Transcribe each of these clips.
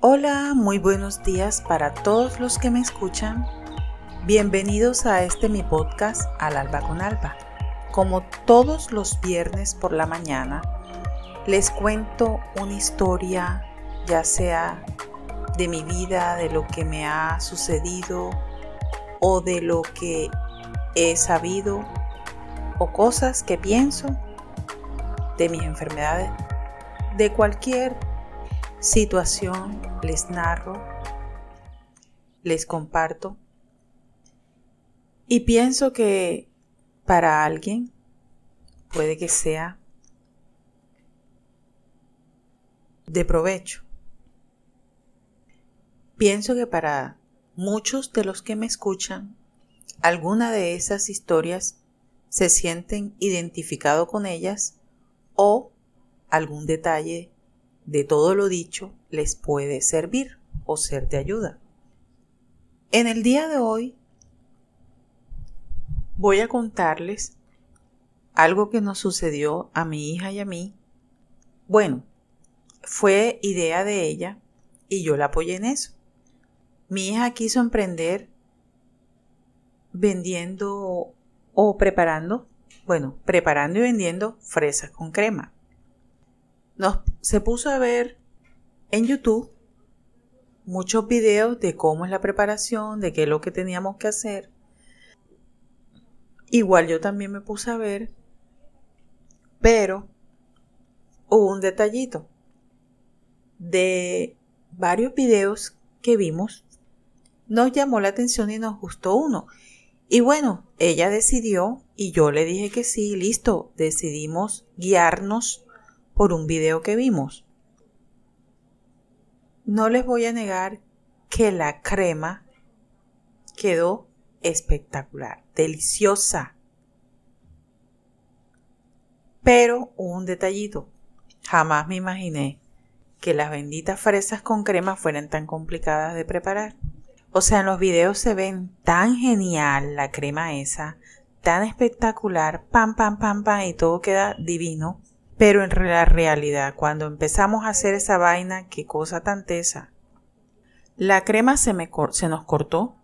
Hola, muy buenos días para todos los que me escuchan. Bienvenidos a este mi podcast Al Alba con Alba. Como todos los viernes por la mañana, les cuento una historia, ya sea de mi vida, de lo que me ha sucedido o de lo que he sabido o cosas que pienso de mis enfermedades, de cualquier situación, les narro, les comparto. Y pienso que para alguien puede que sea de provecho. Pienso que para muchos de los que me escuchan, alguna de esas historias se sienten identificados con ellas o algún detalle de todo lo dicho les puede servir o ser de ayuda. En el día de hoy voy a contarles algo que nos sucedió a mi hija y a mí. Bueno, fue idea de ella y yo la apoyé en eso. Mi hija quiso emprender vendiendo o preparando, bueno, preparando y vendiendo fresas con crema nos, se puso a ver en YouTube muchos videos de cómo es la preparación, de qué es lo que teníamos que hacer. Igual yo también me puse a ver, pero hubo un detallito de varios videos que vimos, nos llamó la atención y nos gustó uno. Y bueno, ella decidió y yo le dije que sí, listo, decidimos guiarnos por un video que vimos. No les voy a negar que la crema quedó espectacular, deliciosa. Pero un detallito, jamás me imaginé que las benditas fresas con crema fueran tan complicadas de preparar. O sea, en los videos se ven tan genial la crema esa, tan espectacular, pam, pam, pam, pam, y todo queda divino. Pero en la realidad, cuando empezamos a hacer esa vaina, qué cosa tan tesa. La crema se, me, se nos cortó.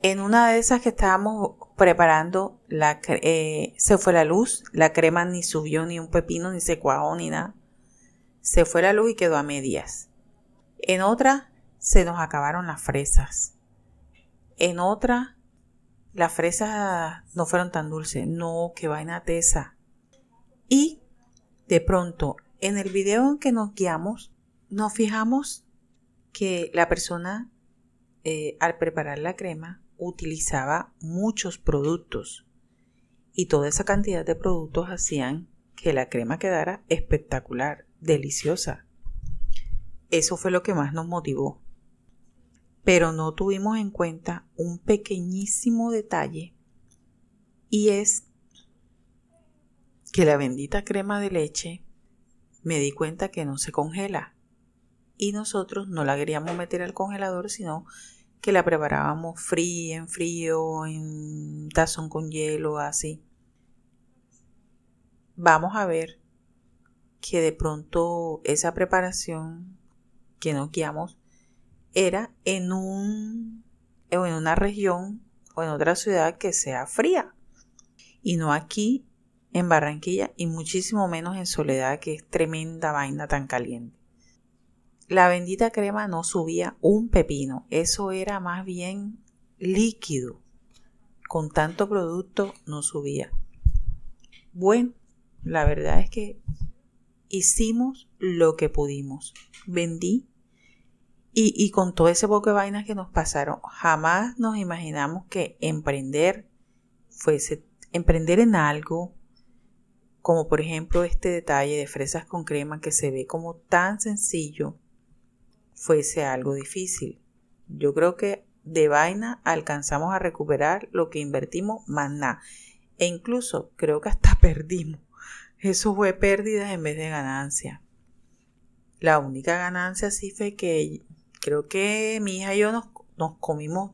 En una de esas que estábamos preparando, la, eh, se fue la luz. La crema ni subió ni un pepino, ni se cuajó, ni nada. Se fue la luz y quedó a medias. En otra, se nos acabaron las fresas. En otra, las fresas no fueron tan dulces. No, qué vaina tesa. Y de pronto, en el video en que nos guiamos, nos fijamos que la persona eh, al preparar la crema utilizaba muchos productos y toda esa cantidad de productos hacían que la crema quedara espectacular, deliciosa. Eso fue lo que más nos motivó. Pero no tuvimos en cuenta un pequeñísimo detalle y es que la bendita crema de leche me di cuenta que no se congela. Y nosotros no la queríamos meter al congelador, sino que la preparábamos fría, en frío, en tazón con hielo, así. Vamos a ver que de pronto esa preparación que nos guiamos era en un en una región o en otra ciudad que sea fría y no aquí en Barranquilla y muchísimo menos en Soledad, que es tremenda vaina tan caliente. La bendita crema no subía un pepino, eso era más bien líquido. Con tanto producto no subía. Bueno, la verdad es que hicimos lo que pudimos. Vendí y, con todo ese poco de vainas que nos pasaron, jamás nos imaginamos que emprender fuese emprender en algo como por ejemplo este detalle de fresas con crema que se ve como tan sencillo, fuese algo difícil. Yo creo que de vaina alcanzamos a recuperar lo que invertimos más nada. E incluso creo que hasta perdimos. Eso fue pérdida en vez de ganancia. La única ganancia sí fue que creo que mi hija y yo nos, nos comimos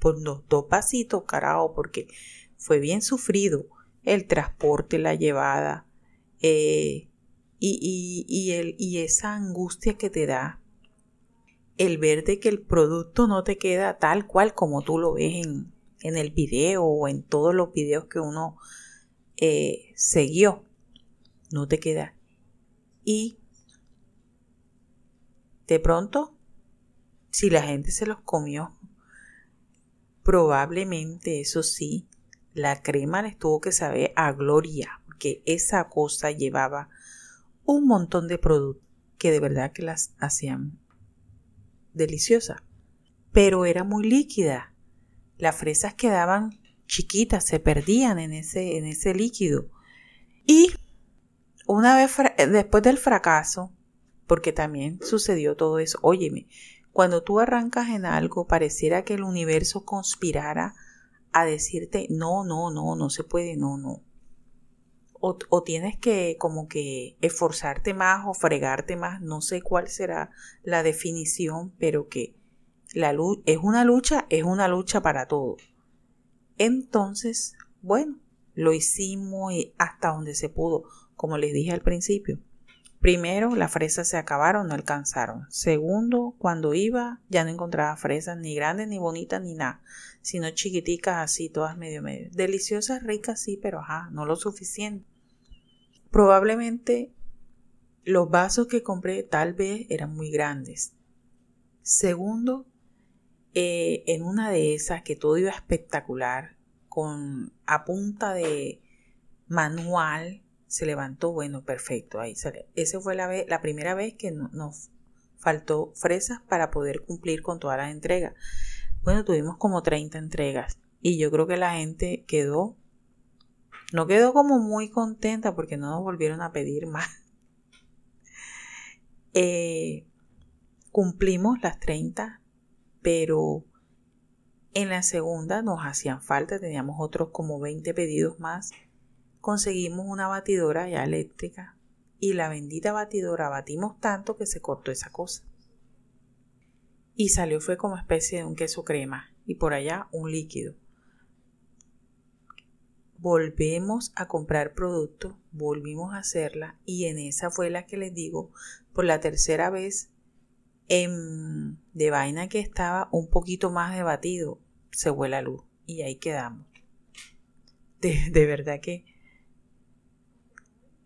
por los dos pasitos, carajo, porque fue bien sufrido el transporte, la llevada eh, y, y, y, el, y esa angustia que te da el ver de que el producto no te queda tal cual como tú lo ves en, en el video o en todos los videos que uno eh, siguió. No te queda. Y de pronto, si la gente se los comió, probablemente, eso sí, la crema les tuvo que saber a gloria, porque esa cosa llevaba un montón de productos que de verdad que las hacían deliciosas. Pero era muy líquida. Las fresas quedaban chiquitas, se perdían en ese, en ese líquido. Y una vez después del fracaso, porque también sucedió todo eso, óyeme, cuando tú arrancas en algo, pareciera que el universo conspirara a decirte, no, no, no, no se puede, no, no. O, o, tienes que como que esforzarte más o fregarte más, no sé cuál será la definición, pero que la es una lucha, es una lucha para todo. Entonces, bueno, lo hicimos hasta donde se pudo, como les dije al principio. Primero, las fresas se acabaron, no alcanzaron. Segundo, cuando iba, ya no encontraba fresas ni grandes, ni bonitas, ni nada, sino chiquiticas así, todas medio medio. Deliciosas, ricas, sí, pero ajá, no lo suficiente. Probablemente los vasos que compré tal vez eran muy grandes. Segundo, eh, en una de esas que todo iba espectacular, con a punta de manual, se levantó, bueno, perfecto, ahí sale. Esa fue la, vez, la primera vez que nos faltó fresas para poder cumplir con todas las entregas. Bueno, tuvimos como 30 entregas y yo creo que la gente quedó, no quedó como muy contenta porque no nos volvieron a pedir más. Eh, cumplimos las 30, pero en la segunda nos hacían falta, teníamos otros como 20 pedidos más conseguimos una batidora ya eléctrica y la bendita batidora batimos tanto que se cortó esa cosa. Y salió fue como especie de un queso crema y por allá un líquido. Volvemos a comprar producto, volvimos a hacerla y en esa fue la que les digo por la tercera vez en, de vaina que estaba un poquito más de batido se fue la luz y ahí quedamos. de verdad que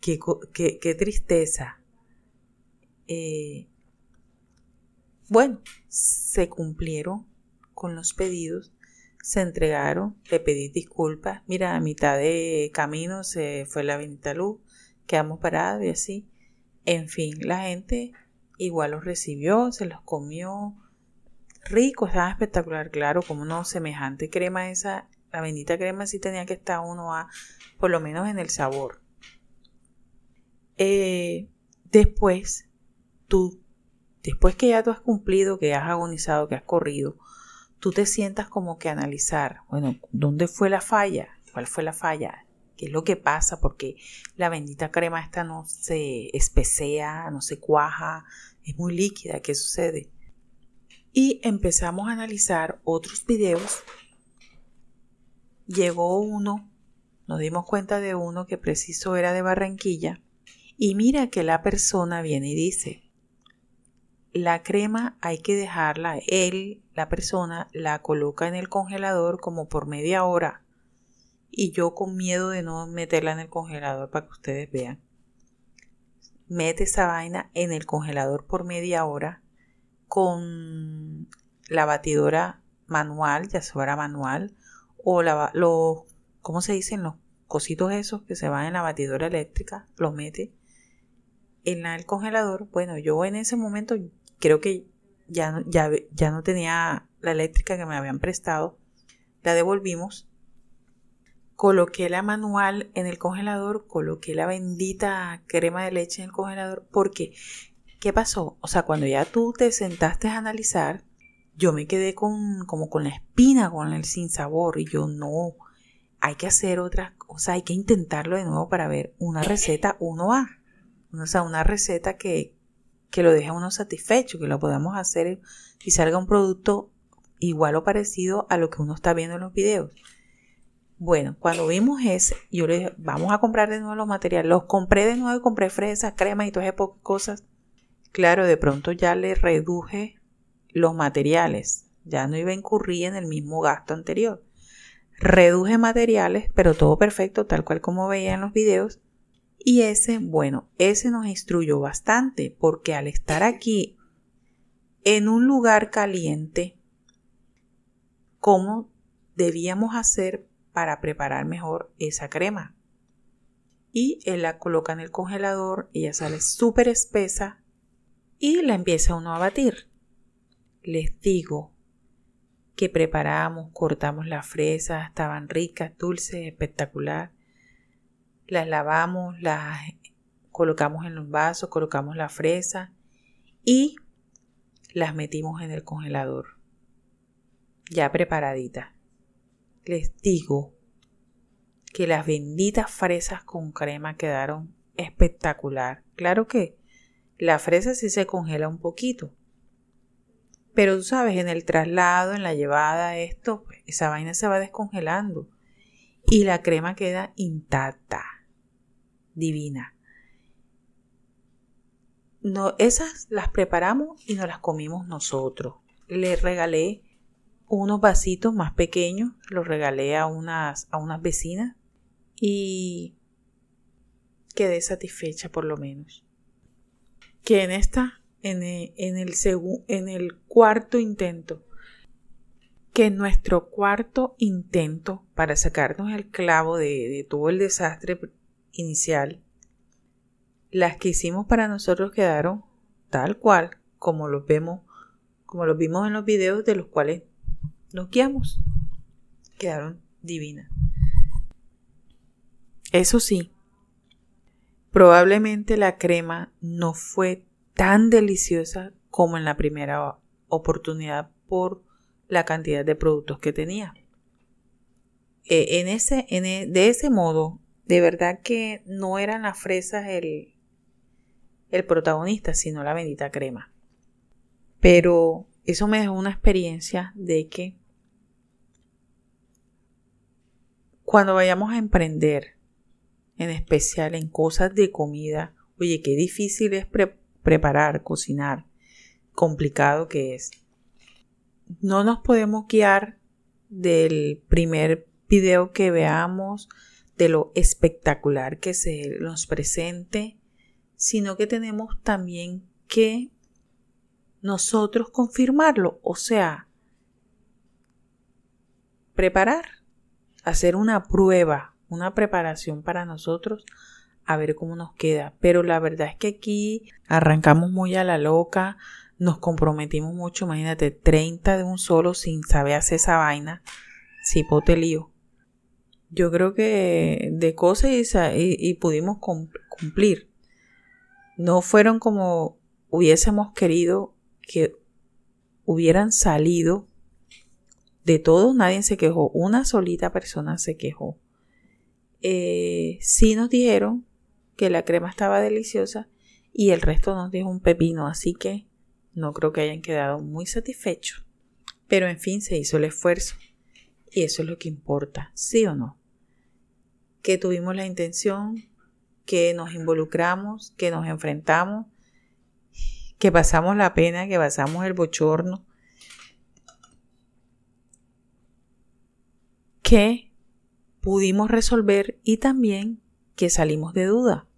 Qué, tristeza. Eh, bueno, se cumplieron con los pedidos, se entregaron, le pedí disculpas. Mira, a mitad de camino se fue la bendita luz, quedamos parados y así. En fin, la gente igual los recibió, se los comió. Rico, estaba espectacular, claro, como no, semejante crema esa, la bendita crema sí tenía que estar uno a, por lo menos en el sabor. Eh, después, tú, después que ya tú has cumplido, que has agonizado, que has corrido, tú te sientas como que analizar, bueno, ¿dónde fue la falla? ¿Cuál fue la falla? ¿Qué es lo que pasa? Porque la bendita crema esta no se espesea, no se cuaja, es muy líquida, ¿qué sucede? Y empezamos a analizar otros videos. Llegó uno, nos dimos cuenta de uno que preciso era de Barranquilla, y mira que la persona viene y dice, la crema hay que dejarla, él, la persona, la coloca en el congelador como por media hora. Y yo con miedo de no meterla en el congelador para que ustedes vean. Mete esa vaina en el congelador por media hora con la batidora manual, ya fuera manual, o la, los, ¿cómo se dicen? Los cositos esos que se van en la batidora eléctrica, los mete en el congelador, bueno, yo en ese momento creo que ya, ya, ya no tenía la eléctrica que me habían prestado, la devolvimos, coloqué la manual en el congelador, coloqué la bendita crema de leche en el congelador, porque, ¿qué pasó? O sea, cuando ya tú te sentaste a analizar, yo me quedé con, como con la espina, con el sinsabor, y yo no, hay que hacer otra cosa, hay que intentarlo de nuevo para ver una receta 1A. O sea, una receta que, que lo deje a uno satisfecho, que lo podamos hacer y salga un producto igual o parecido a lo que uno está viendo en los videos. Bueno, cuando vimos ese, yo le dije, vamos a comprar de nuevo los materiales. Los compré de nuevo y compré fresas, crema y todas esas cosas. Claro, de pronto ya le reduje los materiales. Ya no iba a incurrir en el mismo gasto anterior. Reduje materiales, pero todo perfecto, tal cual como veía en los videos. Y ese, bueno, ese nos instruyó bastante, porque al estar aquí en un lugar caliente, ¿cómo debíamos hacer para preparar mejor esa crema? Y él la coloca en el congelador, ella sale súper espesa y la empieza uno a batir. Les digo, que preparamos, cortamos las fresas, estaban ricas, dulces, espectacular. Las lavamos, las colocamos en los vasos, colocamos la fresa y las metimos en el congelador. Ya preparaditas. Les digo que las benditas fresas con crema quedaron espectacular. Claro que la fresa sí se congela un poquito, pero tú sabes, en el traslado, en la llevada, esto, pues, esa vaina se va descongelando. Y la crema queda intacta. Divina. No, esas las preparamos y nos las comimos nosotros. Le regalé unos vasitos más pequeños, los regalé a unas, a unas vecinas y quedé satisfecha por lo menos. Que en esta en el, en el, en el cuarto intento, que en nuestro cuarto intento para sacarnos el clavo de, de todo el desastre inicial, las que hicimos para nosotros quedaron tal cual como los vemos, como los vimos en los videos de los cuales nos guiamos. Quedaron divinas. Eso sí, probablemente la crema no fue tan deliciosa como en la primera oportunidad por la cantidad de productos que tenía. Eh, en ese, e, de ese modo, de verdad que no eran las fresas el, el protagonista, sino la bendita crema. Pero eso me dejó una experiencia de que cuando vayamos a emprender, en especial en cosas de comida, oye, qué difícil es preparar preparar, cocinar, complicado que es. No nos podemos guiar del primer video que veamos, de lo espectacular que se nos presente, sino que tenemos también que nosotros confirmarlo, o sea, preparar, hacer una prueba, una preparación para nosotros a ver cómo nos queda. Pero la verdad es que aquí arrancamos muy a la loca, nos comprometimos mucho, imagínate, 30 de un solo sin saber hacer esa vaina, pote lío. Yo creo que de cosas y, pudimos cumplir. No fueron como hubiésemos querido que hubieran salido. De todos nadie se quejó, una solita persona se quejó. Eh, sí nos dijeron que la crema estaba deliciosa y el resto nos dijo un pepino, así que no creo que hayan quedado muy satisfechos. Pero en fin, se hizo el esfuerzo y eso es lo que importa, ¿sí o no? Que tuvimos la intención, que nos involucramos, que nos enfrentamos, que pasamos la pena, que pasamos el bochorno, que pudimos resolver y también que salimos de duda,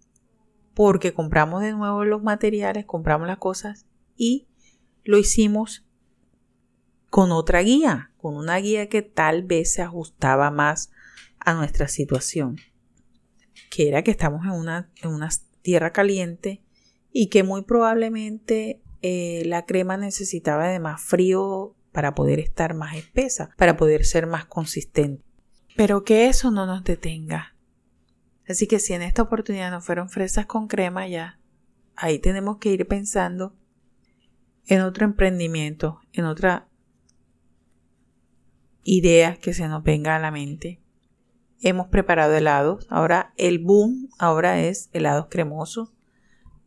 porque compramos de nuevo los materiales, compramos las cosas y lo hicimos con otra guía, con una guía que tal vez se ajustaba más a nuestra situación, que era que estamos en una, en una tierra caliente y que muy probablemente eh, la crema necesitaba de más frío para poder estar más espesa, para poder ser más consistente. Pero que eso no nos detenga, Así que si en esta oportunidad no fueron fresas con crema ya, ahí tenemos que ir pensando en otro emprendimiento, en otra idea que se nos venga a la mente. Hemos preparado helados. Ahora el boom ahora es helados cremosos.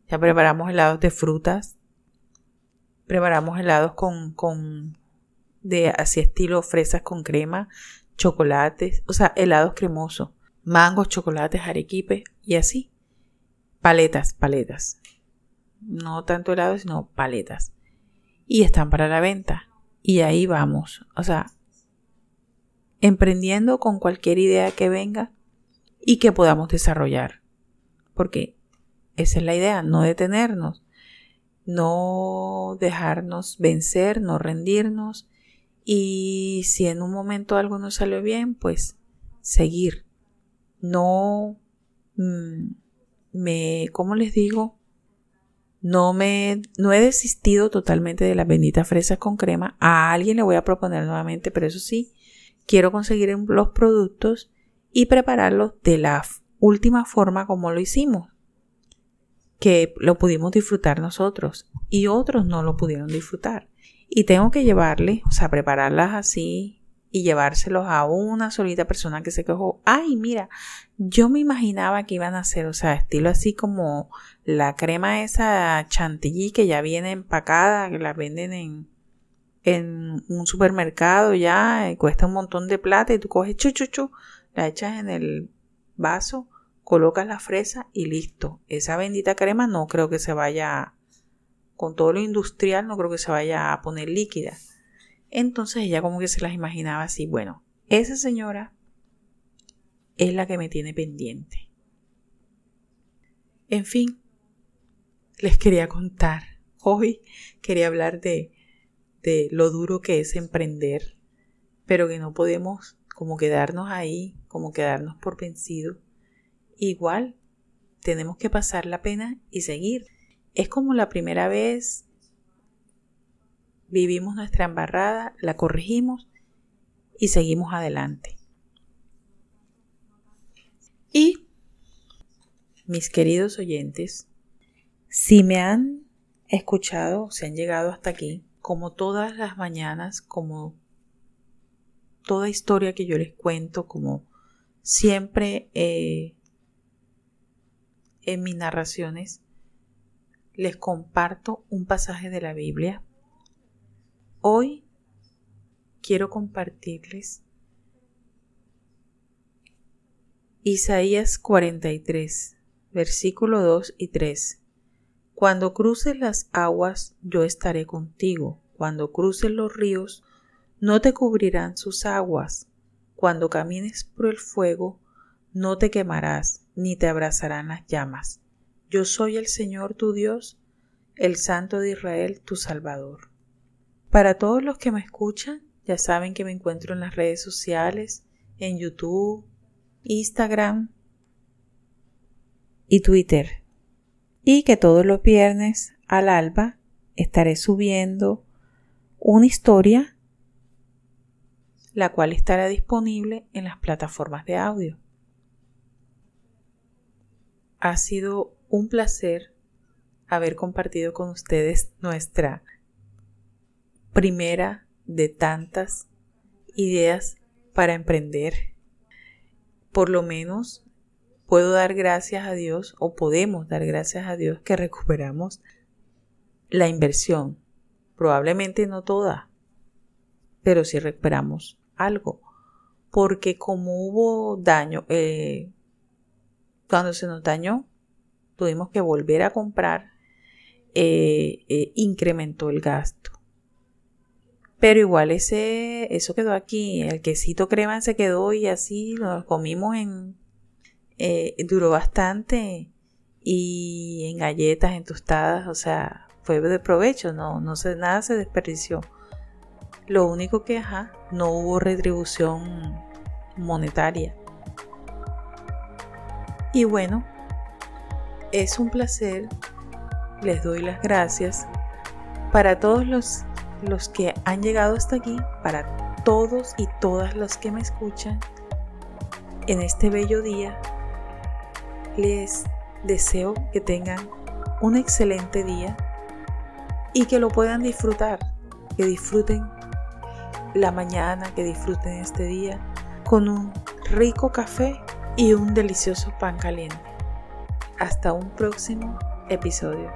Ya preparamos helados de frutas. Preparamos helados con, con de así estilo fresas con crema, chocolates, o sea, helados cremosos mangos, chocolates, arequipe y así. Paletas, paletas. No tanto helado, sino paletas. y están para la venta. Y ahí vamos. O sea, emprendiendo con cualquier idea que venga y que podamos desarrollar. Porque esa es la idea, no detenernos, no dejarnos vencer, no rendirnos y si en un momento algo no salió bien, pues seguir. No mm, me, ¿cómo les digo? No me, no he desistido totalmente de las benditas fresas con crema. A alguien le voy a proponer nuevamente, pero eso sí, quiero conseguir los productos y prepararlos de la última forma como lo hicimos, que lo pudimos disfrutar nosotros y otros no lo pudieron disfrutar. Y tengo que llevarle, o sea, prepararlas así y llevárselos a una solita persona que se quejó. Ay, mira, yo me imaginaba que iban a ser, o sea, estilo así como la crema esa chantilly que ya viene empacada, que la venden en, en un supermercado ya, eh, cuesta un montón de plata y tú coges chuchuchu, la echas en el vaso, colocas la fresa y listo. Esa bendita crema no creo que se vaya, con todo lo industrial, no creo que se vaya a poner líquida. Entonces ella como que se las imaginaba así, bueno, esa señora es la que me tiene pendiente. En fin, les quería contar. Hoy quería hablar de de lo duro que es emprender, pero que no podemos como quedarnos ahí, como quedarnos por vencido. Igual, tenemos que pasar la pena y seguir. Es como la primera vez vivimos nuestra embarrada, la corregimos y seguimos adelante. Y, mis queridos oyentes, si me han escuchado, se han llegado hasta aquí, como todas las mañanas, como toda historia que yo les cuento, como siempre eh, en mis narraciones, les comparto un pasaje de la Biblia. Hoy quiero compartirles Isaías 43, versículo 2 y 3. Cuando cruces las aguas, yo estaré contigo. Cuando cruces los ríos, no te cubrirán sus aguas. Cuando camines por el fuego, no te quemarás, ni te abrazarán las llamas. Yo soy el Señor tu Dios, el Santo de Israel, tu Salvador. Para todos los que me escuchan, ya saben que me encuentro en las redes sociales, en YouTube, Instagram y Twitter y que todos los viernes al alba estaré subiendo una historia la cual estará disponible en las plataformas de audio. Ha sido un placer haber compartido con ustedes nuestra primera de tantas ideas para emprender. Por lo menos puedo dar gracias a Dios o podemos dar gracias a Dios que recuperamos la inversión. Probablemente no toda, pero sí recuperamos algo. Porque como hubo daño, eh, cuando se nos dañó, tuvimos que volver a comprar, eh, eh, incrementó el gasto. Pero igual ese, eso quedó aquí, el quesito crema se quedó y así lo comimos en eh, duró bastante y en galletas, en tostadas, o sea, fue de provecho, no, no se, nada se desperdició. Lo único que, ajá, no hubo retribución monetaria. Y bueno, es un placer, les doy las gracias para todos los, los que han llegado hasta aquí, para todos y todas los que me escuchan en este bello día les deseo que tengan un excelente día y que lo puedan disfrutar, que disfruten la mañana, que disfruten este día con un rico café y un delicioso pan caliente. Hasta un próximo episodio.